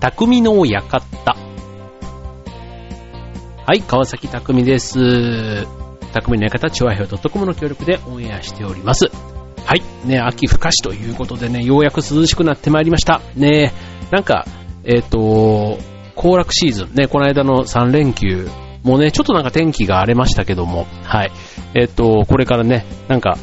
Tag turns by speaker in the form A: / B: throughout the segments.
A: 匠の館。はい、川崎匠です。匠の館、チョアヘオ .com の協力でオンエアしております。はい、ね、秋深しということでね、ようやく涼しくなってまいりました。ね、なんか、えっ、ー、と、行楽シーズン、ね、この間の3連休、もうね、ちょっとなんか天気が荒れましたけども、はい。えっ、ー、と、これからね、なんか、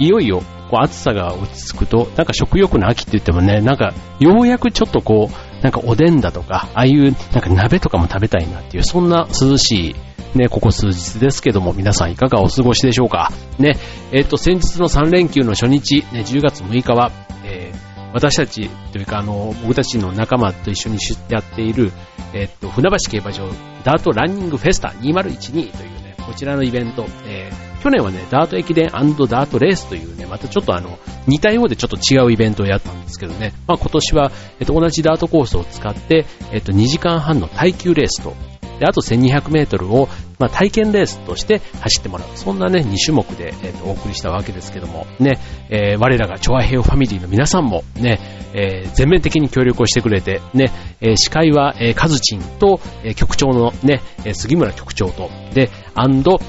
A: いよいよ、こう暑さが落ち着くと、なんか食欲の秋って言ってもね、なんか、ようやくちょっとこう、なんかおでんだとか、ああいう、なんか鍋とかも食べたいなっていう、そんな涼しい、ね、ここ数日ですけども、皆さんいかがお過ごしでしょうか。ね、えっ、ー、と、先日の3連休の初日、ね、10月6日は、えー、私たちというか、あの、僕たちの仲間と一緒にやっている、えっ、ー、と、船橋競馬場ダートランニングフェスタ2012というね、こちらのイベント、えー、去年はね、ダート駅伝ダートレースというね、またちょっとあの、似たようでちょっと違うイベントをやったんですけどね、まあ今年は、えっと、同じダートコースを使って、えっと、2時間半の耐久レースと、で、あと1200メートルを、まあ、体験レースとして走ってもらう。そんなね、2種目で、えっと、お送りしたわけですけども、ね、えー、我らがチョアヘオファミリーの皆さんもね、えー、全面的に協力をしてくれて、ね、えー、司会は、えー、カズチンと、えー、局長のね、え杉村局長と、で、アンド、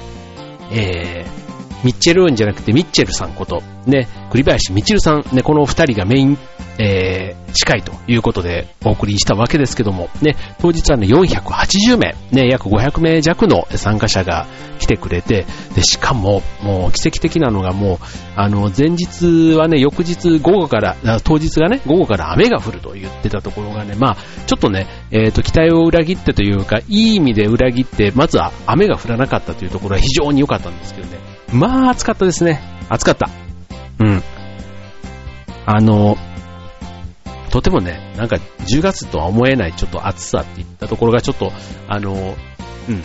A: えー、ミッチェルーンじゃなくてミッチェルさんこと、ね、栗林みちるさん、ね、この二人がメイン、えー、司会ということでお送りしたわけですけども、ね、当日はね、480名、ね、約500名弱の参加者が来てくれて、で、しかも、もう奇跡的なのがもう、あの、前日はね、翌日午後から、当日がね、午後から雨が降ると言ってたところがね、まあ、ちょっとね、えっ、ー、と、期待を裏切ってというか、いい意味で裏切って、まずは雨が降らなかったというところは非常に良かったんですけどね、まあ、暑かったですね。暑かった。うん。あの、とてもね、なんか10月とは思えないちょっと暑さっていったところがちょっと、あの、うん、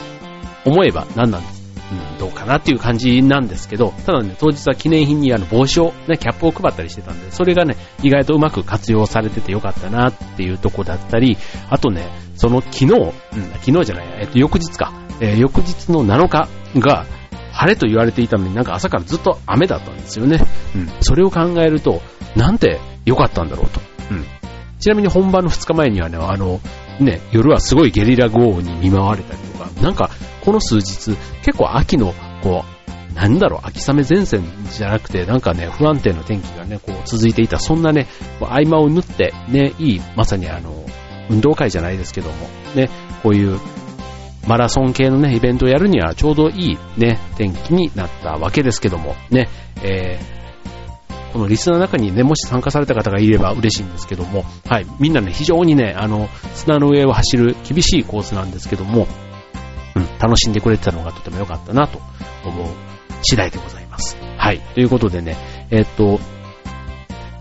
A: 思えば何なんです、うん、どうかなっていう感じなんですけど、ただね、当日は記念品にあの帽子を、ね、キャップを配ったりしてたんで、それがね、意外とうまく活用されててよかったなっていうとこだったり、あとね、その昨日、うん、昨日じゃない、えっと、翌日か、えー、翌日の7日が、晴れと言われていたのになんか朝からずっと雨だったんですよね。うん。それを考えると、なんて良かったんだろうと。うん。ちなみに本番の2日前にはね、あの、ね、夜はすごいゲリラ豪雨に見舞われたりとか、なんかこの数日、結構秋の、こう、なんだろう、秋雨前線じゃなくて、なんかね、不安定な天気がね、こう続いていた、そんなね、合間を縫って、ね、いい、まさにあの、運動会じゃないですけども、ね、こういうマラソン系のね、イベントをやるにはちょうどいいね、天気になったわけですけども、ね、えー、このリスナーの中にね、もし参加された方がいれば嬉しいんですけども、はい、みんなね、非常にね、あの、砂の上を走る厳しいコースなんですけども、うん、楽しんでくれてたのがとても良かったなと思う次第でございます。はい、ということでね、えー、っと、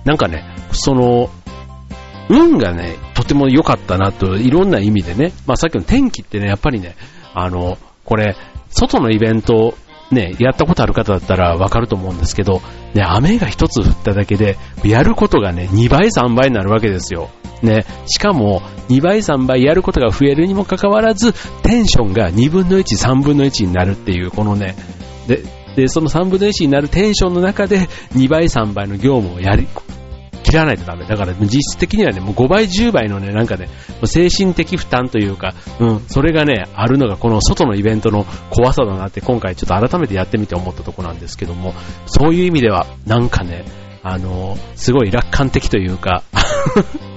A: なんかね、その、運がね、とても良かったなと、いろんな意味でね、まあさっきの天気ってね、やっぱりね、あの、これ、外のイベント、ね、やったことある方だったらわかると思うんですけど、ね、雨が一つ降っただけで、やることがね、2倍3倍になるわけですよ。ね、しかも、2倍3倍やることが増えるにもかかわらず、テンションが2分の1、3分の1になるっていう、このね、で、で、その3分の1になるテンションの中で、2倍3倍の業務をやり、らないとダメ。だから実質的にはね、もう5倍、10倍のね、なんかね、精神的負担というか、うん、それがね、あるのがこの外のイベントの怖さだなって今回ちょっと改めてやってみて思ったとこなんですけども、そういう意味では、なんかね、あの、すごい楽観的というか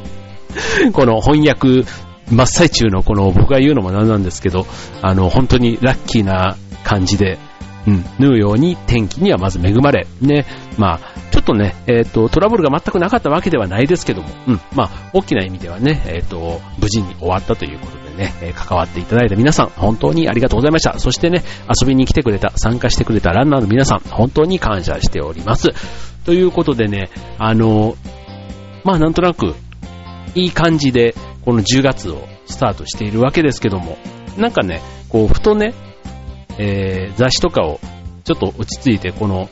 A: この翻訳真っ最中のこの僕が言うのもなんなんですけど、あの、本当にラッキーな感じで、うん、縫うように天気にはまず恵まれ、ね、まあ、ちょっとね、えっ、ー、と、トラブルが全くなかったわけではないですけども、うん、まあ、大きな意味ではね、えっ、ー、と、無事に終わったということでね、えー、関わっていただいた皆さん、本当にありがとうございました。そしてね、遊びに来てくれた、参加してくれたランナーの皆さん、本当に感謝しております。ということでね、あの、まあ、なんとなく、いい感じで、この10月をスタートしているわけですけども、なんかね、こう、ふとね、えー、雑誌とかをちょっと落ち着いて、この、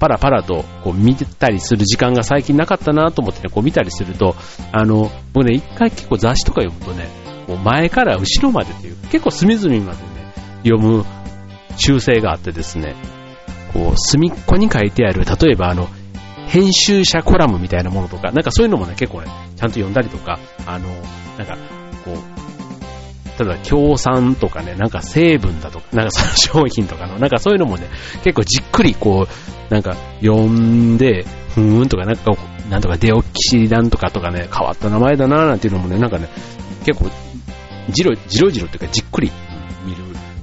A: パラパラとこう見てたりする時間が最近なかったなと思ってね、こう見たりすると、あの、僕ね、一回結構雑誌とか読むとね、こう前から後ろまでっていう、結構隅々までね、読む習性があってですね、こう、隅っこに書いてある、例えばあの、編集者コラムみたいなものとか、なんかそういうのもね、結構ね、ちゃんと読んだりとか、あの、なんか、こう、ただ、協賛とかね、なんか成分だとか、なんかその商品とかの、なんかそういうのもね、結構じっくりこう、なんか読んで、ふーんとか、なんか、なんとかデオキシなんとかとかね、変わった名前だなーなんていうのもね、なんかね、結構、じろ、じろじろっていうかじっくり見る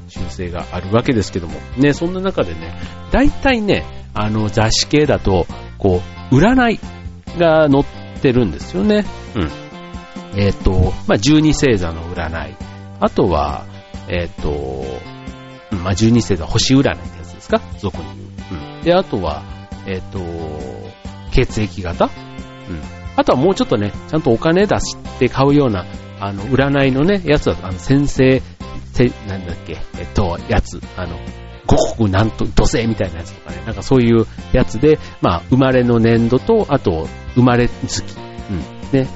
A: 習性があるわけですけども、ね、そんな中でね、大体ね、あの雑誌系だと、こう、占いが載ってるんですよね。うん。えっ、ー、と、まあ、十二星座の占い。あとは、えっ、ー、と、まあ、十二星座星占いってやつですか？俗に言う。うん。で、あとは、えっ、ー、と、血液型？うん。あとはもうちょっとね、ちゃんとお金出して買うような、あの、占いのね、やつは、あの、先生、せ、なんだっけ、えっと、やつ、あの、五国なんと、土星みたいなやつとかね、なんかそういうやつで、まあ、生まれの年度と、あと、生まれ月、うん、ね、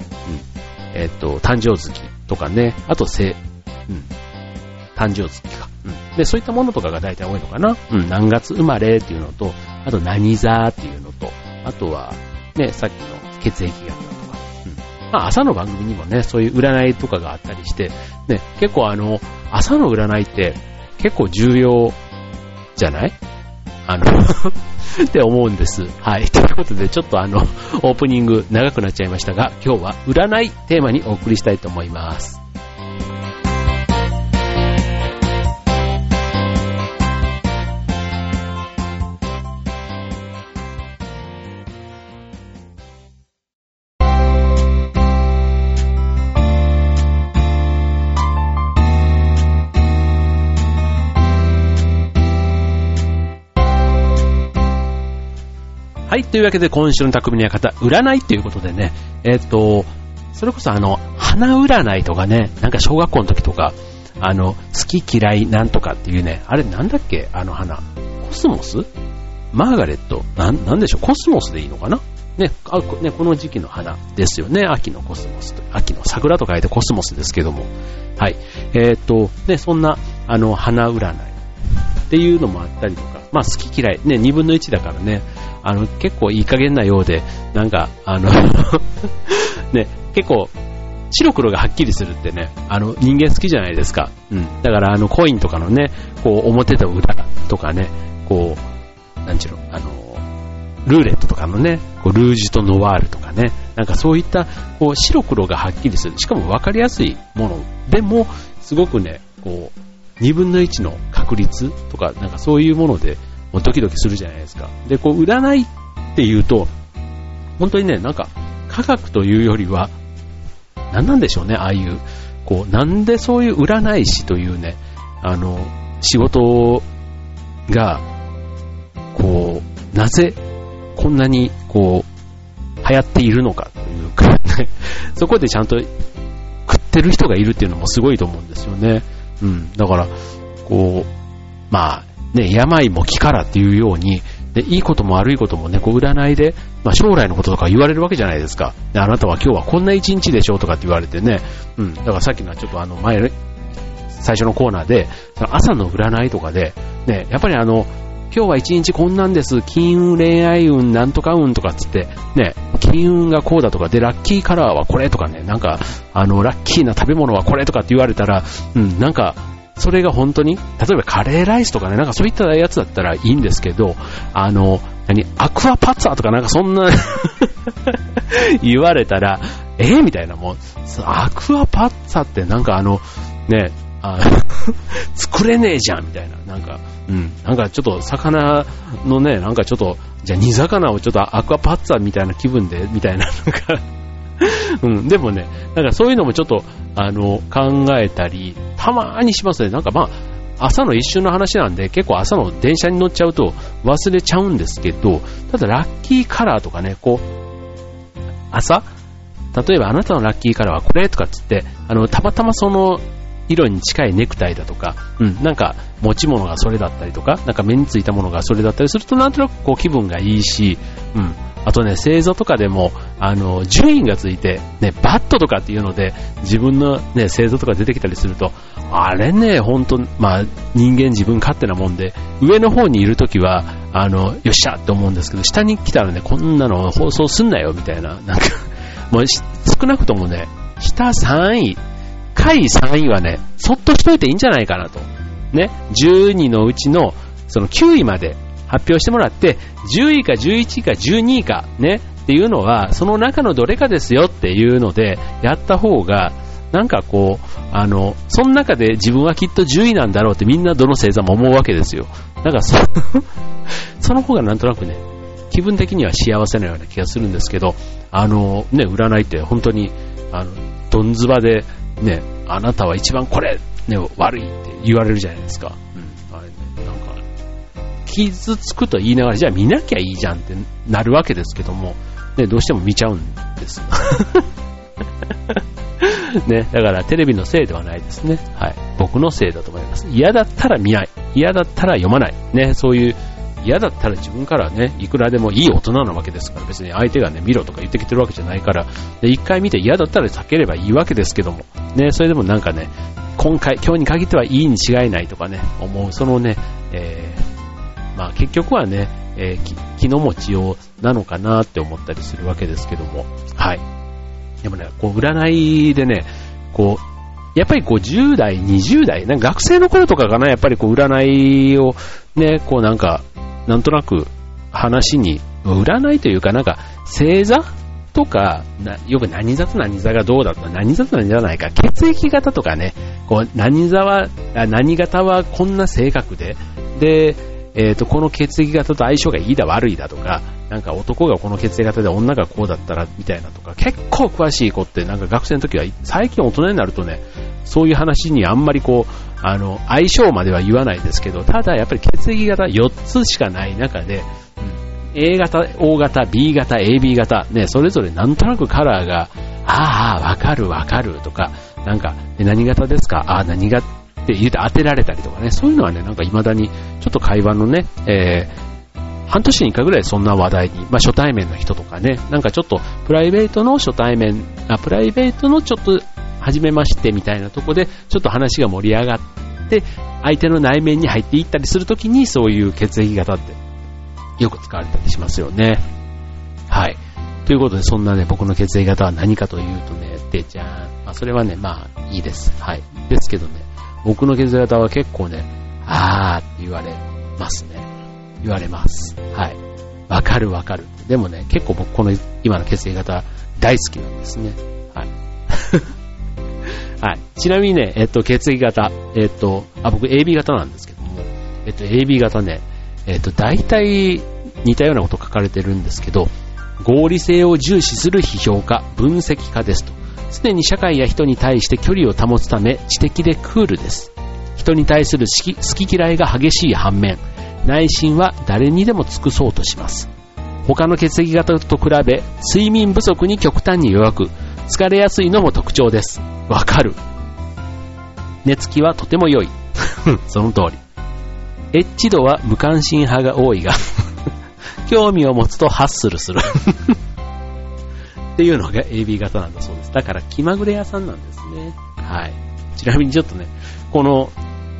A: うん、えっと、誕生月とかね、あと、せ、うん、誕生月か、うん。で、そういったものとかが大体多いのかな。うん、何月生まれっていうのと、あと何座っていうのと、あとは、ね、さっきの血液型とか、うん。まあ、朝の番組にもね、そういう占いとかがあったりして、ね、結構あの、朝の占いって結構重要じゃない？あの って思うんです。はい。ということで、ちょっとあの、オープニング長くなっちゃいましたが、今日は占いテーマにお送りしたいと思います。はい、というわけで今週の匠の館、占いということでね、えっ、ー、と、それこそあの、花占いとかね、なんか小学校の時とか、あの、好き嫌いなんとかっていうね、あれなんだっけあの花。コスモス？マーガレット？なん、なんでしょう？コスモスでいいのかな？ね、あね、この時期の花ですよね。秋のコスモスと。秋の桜と書いてコスモスですけども。はい。えっ、ー、と、ね、そんな、あの、花占いっていうのもあったりとか、まあ好き嫌い、ね、2分の1だからね、あの、結構いい加減なようで、なんか、あの ね、結構、白黒がはっきりするってね、あの、人間好きじゃないですか。うん。だから、あの、コインとかのね、こう、表と裏とかね、こう、なんちゅうの、あの、ルーレットとかのね、こうルージュとノワールとかね、なんかそういった、こう、白黒がはっきりする。しかも分かりやすいものでも、すごくね、こう、2分の1の確率とか、なんかそういうもので、もうドキドキするじゃないですか。で、こう、占いっていうと、本当にね、なんか、科学というよりは、何なんでしょうね、ああいう、こう、なんでそういう占い師というね、あの、仕事が、こう、なぜこんなに、こう、流行っているのかというか、ね、そこでちゃんと食ってる人がいるっていうのもすごいと思うんですよね。うん。だから、こう、まあ、ね、病も気からっていうように、で、いいことも悪いこともね、こう占いで、まあ、将来のこととか言われるわけじゃないですか。で、あなたは今日はこんな一日でしょうとかって言われてね、うん、だからさっきのはちょっとあの前、最初のコーナーで、朝の占いとかで、ね、やっぱりあの、今日は一日こんなんです、金運、恋愛運、なんとか運とかっつって、ね、金運がこうだとか、で、ラッキーカラーはこれとかね、なんか、あの、ラッキーな食べ物はこれとかって言われたら、うん、なんか、それが本当に、例えばカレーライスとかね、なんかそういったやつだったらいいんですけど、あの、何、アクアパッツァとかなんかそんな 言われたら、えー、みたいなもん、アクアパッツァってなんかあの、ね、あ 作れねえじゃんみたいな、なんか、うん、なんかちょっと魚のね、なんかちょっと、じゃあ煮魚をちょっとアクアパッツァみたいな気分で、みたいな、なんか うん、でもね、なんかそういうのもちょっと、あの、考えたり、たまにしますね。なんかまあ、朝の一瞬の話なんで、結構朝の電車に乗っちゃうと忘れちゃうんですけど、ただラッキーカラーとかね、こう、朝？例えばあなたのラッキーカラーはこれとかっつって、あの、たまたまその色に近いネクタイだとか、うん、なんか持ち物がそれだったりとか、なんか目についたものがそれだったりするとなんとなくこう気分がいいし、うん、あとね、星座とかでも、あの、順位がついて、ね、バットとかっていうので、自分のね、星座とか出てきたりすると、あれね、ほんと、まあ、人間自分勝手なもんで、上の方にいるときは、あの、よっしゃって思うんですけど、下に来たらね、こんなの放送すんなよ、みたいな、なんかもう少なくともね、下3位、下位3位はね、そっとしといていいんじゃないかなと。ね、12のうちの、その9位まで発表してもらって、10位か11位か12位か、ね、っていうのは、その中のどれかですよっていうので、やった方が、なんかこう、あの、その中で自分はきっと10位なんだろうってみんなどの星座も思うわけですよ。なんかそ、その方がなんとなくね、気分的には幸せなような気がするんですけど、あの、ね、占いって本当に、あの、どんずばで、ね、あなたは一番これ、ね、悪いって言われるじゃないですか。うん。あれ、なんか、傷つくと言いながら、じゃあ見なきゃいいじゃんってなるわけですけども、ね、どうしても見ちゃうんです。ね、だからテレビのせいではないですね。はい。僕のせいだと思います。嫌だったら見ない。嫌だったら読まない。ね、そういう、嫌だったら自分からね、いくらでもいい大人なわけですから、別に相手がね、見ろとか言ってきてるわけじゃないから、で、一回見て嫌だったら避ければいいわけですけども、ね、それでもなんかね、今回、今日に限ってはいいに違いないとかね、思う、そのね、えー、まあ結局はね、えー、気の持ちようなのかなって思ったりするわけですけども、はい。でもね、こう占いでね、こう、やっぱりこう10代、20代、なんか学生の頃とかかな、やっぱりこう占いをね、こうなんか、なんとなく話に、占いというかなんか星座とか、よく何座と何座がどうだった何座と何座じゃないか、血液型とかね、こう何座は、何型はこんな性格で、で、えっ、ー、と、この血液型と相性がいいだ悪いだとか、なんか男がこの血液型で女がこうだったらみたいなとか、結構詳しい子ってなんか学生の時は、最近大人になるとね、そういう話にあんまりこう、あの、相性までは言わないですけど、ただやっぱり血液型4つしかない中で、うん、A 型、O 型、B 型、AB 型、ね、それぞれなんとなくカラーが、ああ、わかるわかるとか、なんか、何型ですか？ああ、何型って言うて当てられたりとかね、そういうのはね、なんか未だに、ちょっと会話のね、えー、半年に1回ぐらいそんな話題に、まあ初対面の人とかね、なんかちょっとプライベートの初対面、あ、プライベートのちょっと、初めましてみたいなとこで、ちょっと話が盛り上がって、相手の内面に入っていったりするときに、そういう血液型ってよく使われたりしますよね。はい。ということで、そんなね、僕の血液型は何かというとね、てちゃん。まあ、それはね、まあ、いいです。はい。ですけどね、僕の血液型は結構ね、あーって言われますね。言われます。はい。わかるわかる。でもね、結構僕この今の血液型大好きなんですね。はい。はい。ちなみにね、えっと、血液型、えっと、あ、僕 AB 型なんですけども、えっと、AB 型ね、えっと、大体似たようなこと書かれてるんですけど、合理性を重視する批評家、分析家ですと。常に社会や人に対して距離を保つため知的でクールです。人に対する好き嫌いが激しい反面、内心は誰にでも尽くそうとします。他の血液型と比べ、睡眠不足に極端に弱く、疲れやすいのも特徴です。わかる。寝つきはとても良い。その通り。エッチ度は無関心派が多いが 興味を持つとハッスルする っていうのが AB 型なんだそうです。だから気まぐれ屋さんなんですね。はい。ちなみにちょっとね、この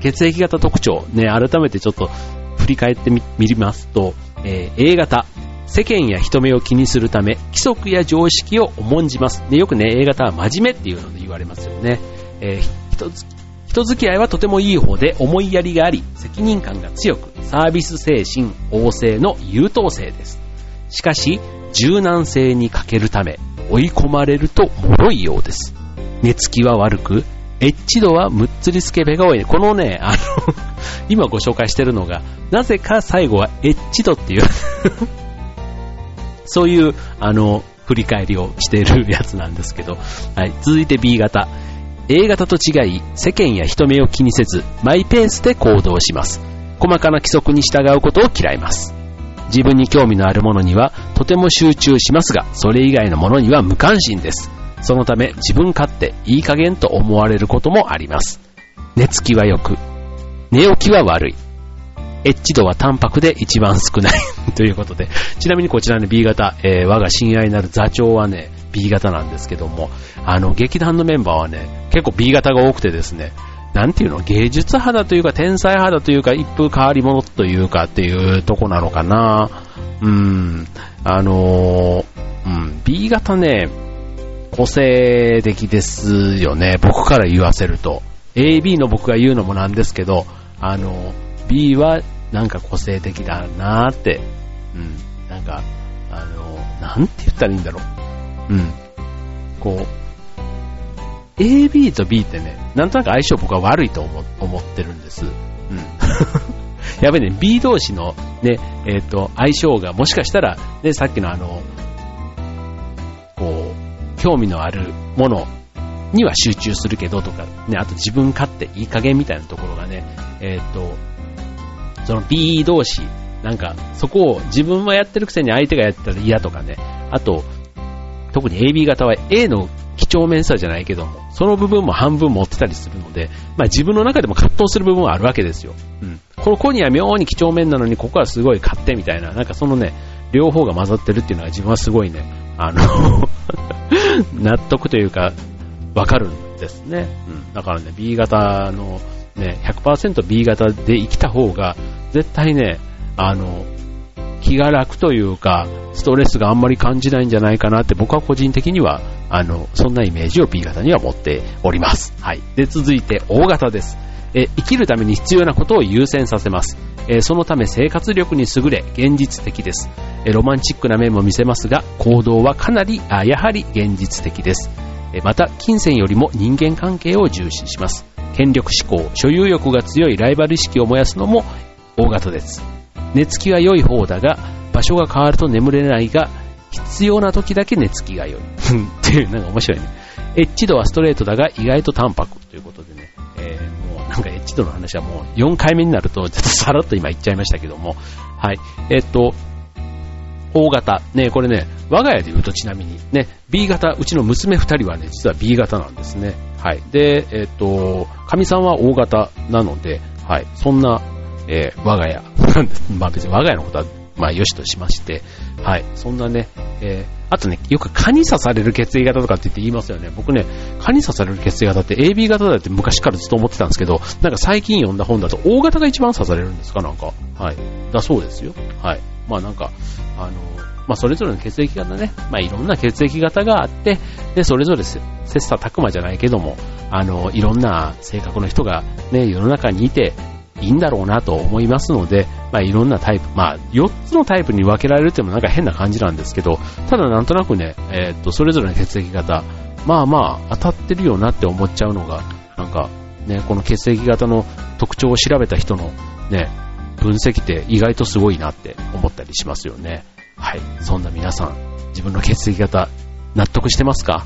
A: 血液型特徴、ね、改めてちょっと振り返ってみますと、えー、A 型、世間や人目を気にするため、規則や常識を重んじます。で、よくね、A 型は真面目っていうので言われますよね。えー、人人付き合いはとてもいい方で思いやりがあり、責任感が強く、サービス精神旺盛の優等生です。しかし、柔軟性に欠けるため、追い込まれると脆いようです。寝つきは悪く、エッチ度はむっつりスケベが多い。このね、あの 今ご紹介してるのが、なぜか最後はエッチ度っていう そういう、あの、振り返りをしているやつなんですけど、はい、続いて B 型。A 型と違い、世間や人目を気にせず、マイペースで行動します。細かな規則に従うことを嫌います。自分に興味のあるものにはとても集中しますが、それ以外のものには無関心です。そのため自分勝手、いい加減と思われることもあります。寝つきは良く、寝起きは悪い。エッチ度は淡白で一番少ない ということで、ちなみにこちらの B 型、えー、我が親愛なる座長はね、B 型なんですけども、あの、劇団のメンバーはね、結構 B 型が多くてですね、なんていうの、芸術派だというか、天才派だというか、一風変わり者というかっていうとこなのかな。うん、あのー、うん、B 型ね、個性的ですよね。僕から言わせると。AB の僕が言うのもなんですけど、あの、B はなんか個性的だなーって、うん、なんか、あの、なんて言ったらいいんだろう。うん。こう、AB と B ってね、なんとなく相性僕は悪いと思思ってるんです。うん。やっぱりね、B 同士のね、えっ、ー、と、相性がもしかしたら、ね、さっきのあの、こう、興味のあるものには集中するけどとか、ね、あと自分勝手いい加減みたいなところがね、えっ、ー、と、その B 同士、なんか、そこを自分はやってるくせに相手がやったら嫌とかね、あと、特に AB 型は A の几帳面さじゃないけども、その部分も半分持ってたりするので、まあ自分の中でも葛藤する部分はあるわけですよ。うん。この子には妙に几帳面なのに、ここはすごい勝手みたいな、なんかそのね、両方が混ざってるっていうのが自分はすごいね、あの 納得というか、わかるんですね。うん。だからね、B 型のね、100% B 型で生きた方が、絶対ね、あの、気が楽というか、ストレスがあんまり感じないんじゃないかなって僕は個人的には、あの、そんなイメージを B 型には持っております。はい。で、続いて O 型です。え生きるために必要なことを優先させます。えそのため生活力に優れ、現実的です。えロマンチックな面も見せますが、行動はかなり、あやはり現実的です。えまた、金銭よりも人間関係を重視します。権力志向、所有欲が強いライバル意識を燃やすのも大型です。寝つきは良い方だが、場所が変わると眠れないが、必要な時だけ寝つきが良い。っていう、なんか面白いね。エッジ度はストレートだが意外と淡白ということでね、えー、もうなんかエッジ度の話はもう4回目になると、ちょっとさらっと今言っちゃいましたけども、はい。えっと、大型。ね、これね、我が家で言うとちなみに、ね、B 型、うちの娘2人はね、実は B 型なんですね。はい。で、えっと、神さんは O 型なので、はい。そんなえー、我が家。まあ別に我が家のことは、まあ良しとしまして、はい。そんなね、えー、あとね、よく蚊に刺される血液型とかって言って言いますよね。僕ね、蚊に刺される血液型って AB 型だって昔からずっと思ってたんですけど、なんか最近読んだ本だと O 型が一番刺されるんですかなんか。はい。だそうですよ。はい。まあなんか、あの、まあそれぞれの血液型ね、まあいろんな血液型があって、で、それぞれ切磋琢磨じゃないけども、あの、いろんな性格の人がね、世の中にいて、いいんだろうなと思いますので、まあ、いろんなタイプ、まあ、4つのタイプに分けられるってもなんか変な感じなんですけど、ただなんとなくね、えー、っと、それぞれの血液型、まあまあ、当たってるよなって思っちゃうのが、なんか、ね、この血液型の特徴を調べた人のね、分析って意外とすごいなって思ったりしますよね。はい。そんな皆さん、自分の血液型、納得してますか？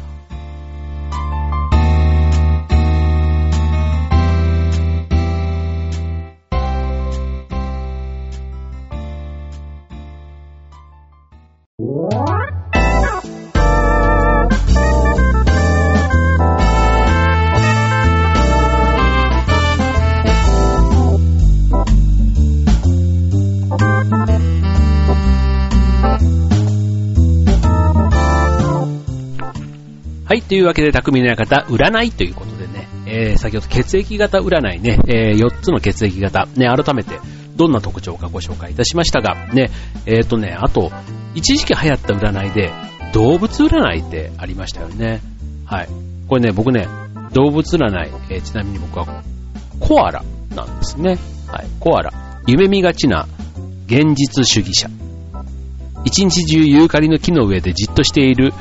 A: はい、というわけで、匠の館、占いということでね、えー、先ほど血液型占いね、えー、4つの血液型、ね、改めて、どんな特徴かご紹介いたしましたが、ね、えっ、ー、とね、あと、一時期流行った占いで、動物占いってありましたよね。はい。これね、僕ね、動物占い、えー、ちなみに僕は、コアラなんですね。はい、コアラ。夢見がちな現実主義者。一日中ユーカリの木の上でじっとしている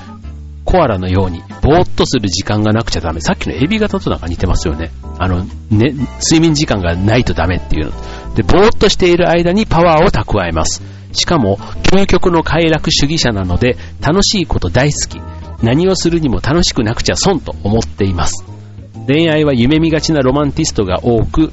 A: コアラのように、ぼーっとする時間がなくちゃダメ。さっきのエビ型となんか似てますよね。あの、ね、睡眠時間がないとダメっていうの。で、ぼーっとしている間にパワーを蓄えます。しかも、究極の快楽主義者なので、楽しいこと大好き。何をするにも楽しくなくちゃ損と思っています。恋愛は夢見がちなロマンティストが多く、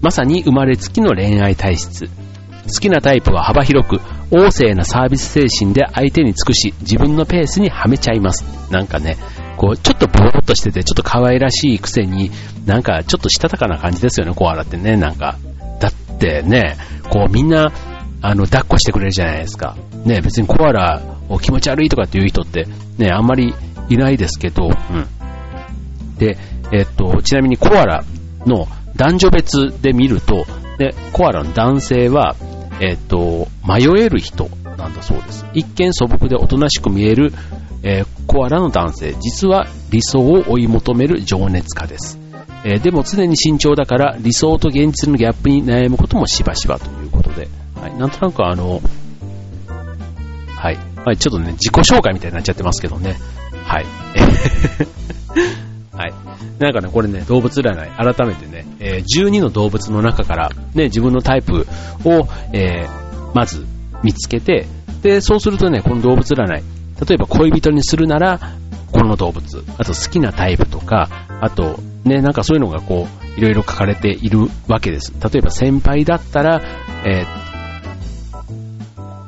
A: まさに生まれつきの恋愛体質。好きなタイプは幅広く、旺盛なサービス精神で相手に尽くし、自分のペースにはめちゃいます。なんかね、こう、ちょっとボーっとしてて、ちょっと可愛らしいくせに、なんかちょっとしたたかな感じですよね、コアラってね、なんか。だってね、こうみんな、あの、抱っこしてくれるじゃないですか。ね、別にコアラを気持ち悪いとかっていう人って、ね、あんまりいないですけど、うん。で、えっと、ちなみにコアラの男女別で見ると、で、コアラの男性は、えっ、と、迷える人なんだそうです。一見素朴でおとなしく見える、えー、コアラの男性、実は理想を追い求める情熱家です。えー、でも常に慎重だから理想と現実のギャップに悩むこともしばしばとはい、なんとなくあの、はい、はい、ちょっとね、自己紹介みたいになっちゃってますけどね、はい。はい。なんかね、これね、動物占い、改めてね、えー、12の動物の中から、ね、自分のタイプを、えー、まず見つけて、で、そうするとね、この動物占い、例えば恋人にするなら、この動物、あと好きなタイプとか、あと、ね、なんかそういうのがこう、いろいろ書かれているわけです。例えば先輩だったら、えー、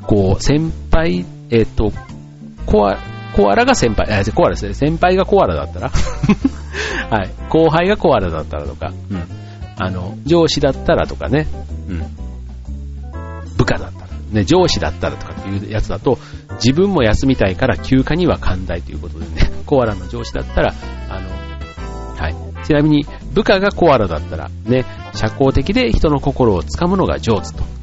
A: こう、先輩、えっ、ー、と、コア、コアラが先輩、えコアラですね。先輩がコアラだったら はい。後輩がコアラだったらとか、うん。あの、上司だったらとかね、うん。部下だったら、ね、上司だったらとかっていうやつだと、自分も休みたいから休暇には寛大ということでね、コアラの上司だったら、あの、はい。ちなみに、部下がコアラだったら、ね、社交的で人の心をつかむのが上手と。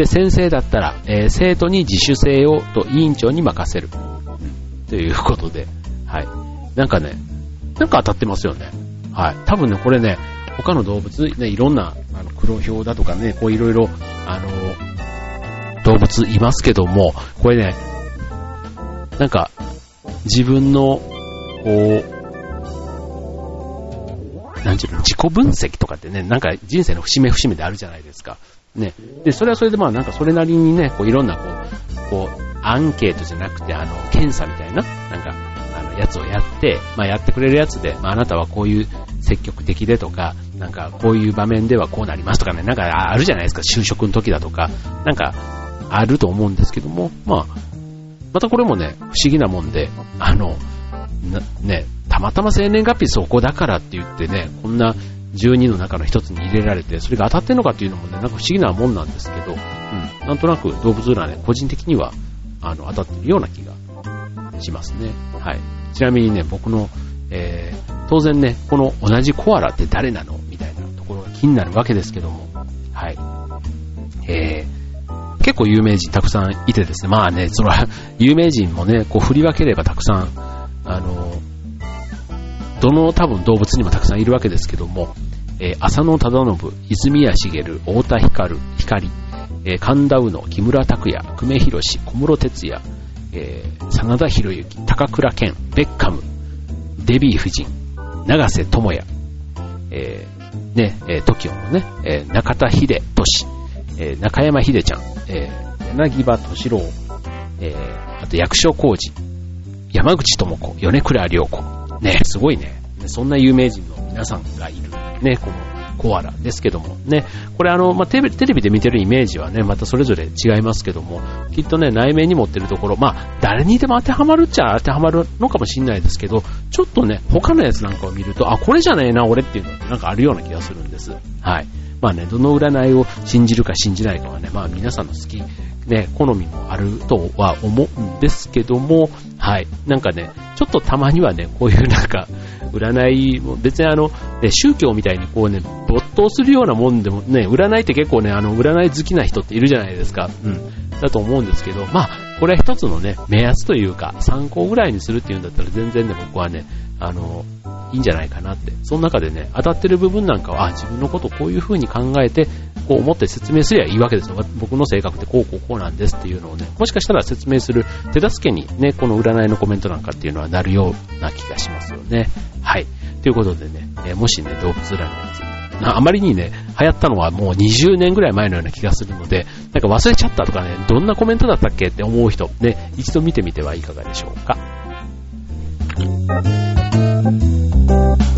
A: で、先生だったら、えー、生徒に自主性をと委員長に任せる。ということで、はい。なんかね、なんか当たってますよね。はい。多分ね、これね、他の動物、ね、いろんな、あの、黒ひだとかね、こういろいろ、あの、動物いますけども、これね、なんか、自分の、こう、なんちゅうの、自己分析とかってね、なんか人生の節目節目であるじゃないですか。ね。で、それはそれでまあなんかそれなりにね、こういろんなこう、こう、アンケートじゃなくて、あの、検査みたいな、なんか、あの、やつをやって、まあやってくれるやつで、まああなたはこういう積極的でとか、なんかこういう場面ではこうなりますとかね、なんかあるじゃないですか、就職の時だとか、なんかあると思うんですけども、まあ、またこれもね、不思議なもんで、あの、ね、たまたま生年月日そこだからって言ってね、こんな12の中の一つに入れられて、それが当たってんのかっていうのもね、なんか不思議なもんなんですけど、うん、なんとなく動物占い、個人的には、あの、当たってるような気がしますね。はい。ちなみにね、僕の、えー、当然ね、この同じコアラって誰なのみたいなところが気になるわけですけども、はい。えー、結構有名人たくさんいてですね、まあね、それは、有名人もね、こう振り分ければたくさん、あの、どの多分動物にもたくさんいるわけですけども、えー、浅野忠信、泉谷茂、太田光、光、えー、神田宇野、木村拓哉、久米宏、小室哲也、えー、真田広之、高倉健、ベッカム、デビー夫人、長瀬智也、えー、ね、えー、TOKIO のね、えー、中田秀俊、えー、中山秀ちゃん、えー、柳葉敏郎、えー、あと役所広司、山口智子、米倉涼子。ね、すごいね。そんな有名人の皆さんがいる。ね、このコアラですけども。ね、これあの、まあ、テレビで見てるイメージはね、またそれぞれ違いますけども、きっとね、内面に持ってるところ、まあ、誰にでも当てはまるっちゃ当てはまるのかもしれないですけど、ちょっとね、他のやつなんかを見ると、あ、これじゃねえな、俺っていうのってなんかあるような気がするんです。はい。まあね、どの占いを信じるか信じないかはね、まあ皆さんの好きね、好みもあるとは思うんですけども、はい。なんかね、ちょっとたまにはね、こういうなんか、占い、別にあの、ね、宗教みたいにこうね、没頭するようなもんでもね、占いって結構ね、あの、占い好きな人っているじゃないですか。うん。だと思うんですけど、まあ、これは一つのね、目安というか、参考ぐらいにするっていうんだったら全然ね、僕はね、あの、いいんじゃないかなって。その中でね、当たってる部分なんかは、あ、自分のことこういう風に考えて、こう思って説明すりゃいいわけですよ。僕の性格ってこうこうこうなんですっていうのをね、もしかしたら説明する手助けにね、この占いのコメントなんかっていうのはなるような気がしますよね。はい。ということでね、えもしね、動物占いのやつ、あまりにね、流行ったのはもう20年ぐらい前のような気がするので、なんか忘れちゃったとかね、どんなコメントだったっけって思う人、ね、一度見てみてはいかがでしょうか。Thank you.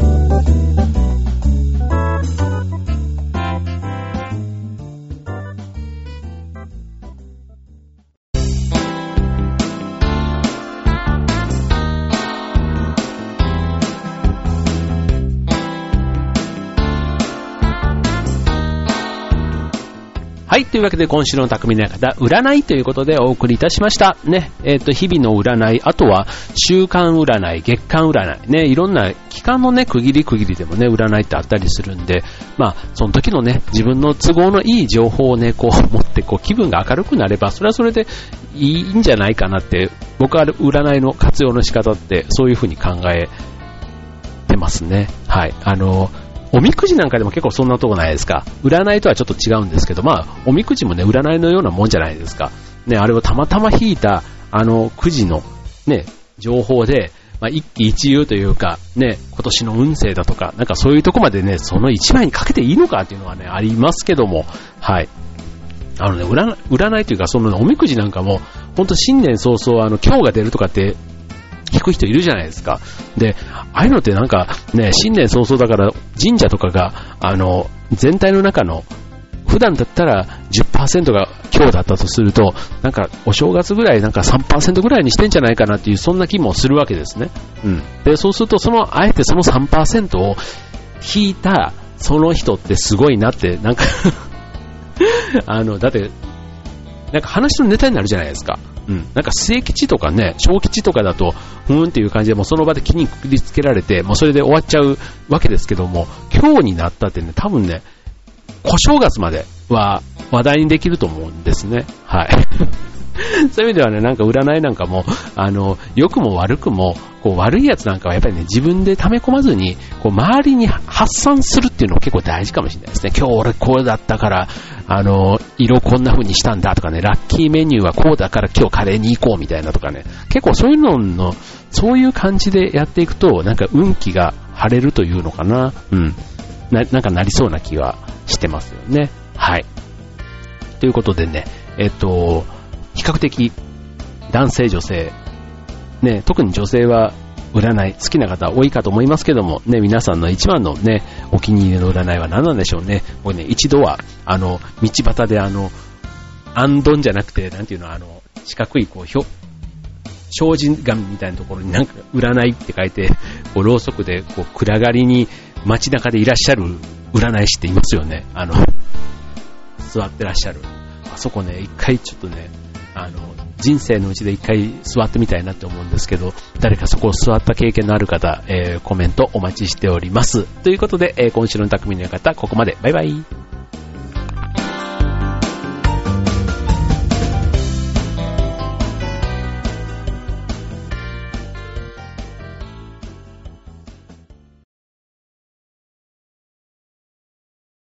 A: というわけで今週の匠の館、占いということでお送りいたしました。ね。えっ、と、日々の占い、あとは週間占い、月間占い、ね。いろんな期間のね、区切り区切りでもね、占いってあったりするんで、まあ、その時のね、自分の都合のいい情報をね、こう持って、こう気分が明るくなれば、それはそれでいいんじゃないかなって、僕は占いの活用の仕方ってそういうふうに考えてますね。はい。あの、おみくじなんかでも結構そんなとこないですか？占いとはちょっと違うんですけど、まあ、おみくじもね、占いのようなもんじゃないですか。ね、あれをたまたま引いた、あの、くじの、ね、情報で、まあ、一喜一憂というか、ね、今年の運勢だとか、なんかそういうとこまでね、その一枚にかけていいのかっていうのはね、ありますけども、はい。あのね、占占いというか、そのおみくじなんかも、ほんと新年早々、あの、今日が出るとかって聞く人いるじゃないですか。で、ああいうのってなんかね、新年早々だから神社とかが、あの、全体の中の、普段だったら10%が今日だったとすると、なんかお正月ぐらいなんか3%ぐらいにしてんじゃないかなっていう、そんな気もするわけですね。うん。で、そうすると、その、あえてその3%を引いた、その人ってすごいなって、なんか あの、だって、なんか話のネタになるじゃないですか。うん。なんか末吉とかね、小吉とかだと、ふーんっていう感じでもうその場で気にくくりつけられて、もうそれで終わっちゃうわけですけども、今日になったってね、多分ね、小正月までは話題にできると思うんですね。はい。そういう意味ではね、なんか占いなんかも、あの、良くも悪くも、こう悪いやつなんかはやっぱりね、自分で溜め込まずに、こう周りに発散するっていうのが結構大事かもしれないですね。今日俺こうだったから、あの、色こんな風にしたんだとかね、ラッキーメニューはこうだから今日カレーに行こうみたいなとかね、結構そういうのの、そういう感じでやっていくと、なんか運気が晴れるというのかな。うん。な、なんかなりそうな気はしてますよね。はい。ということでね、えっと、比較的男性女性、ね、特に女性は占い好きな方多いかと思いますけども、ね、皆さんの一番のね、お気に入りの占いは何なんでしょうね。もうね、一度は、あの、道端であの、アンドンじゃなくて、なんていうの、あの、四角い、こう、ひょ、障子紙みたいなところになんか、占いって書いて、こう、ろうそくで、こう、暗がりに街中でいらっしゃる占い師っていますよね。あの、座ってらっしゃる。あそこね、一回ちょっとね、あの、人生のうちで一回座ってみたいなって思うんですけど、誰かそこを座った経験のある方、えー、コメントお待ちしております。ということで、えー、今週の匠の方、ここまで。バイバイ。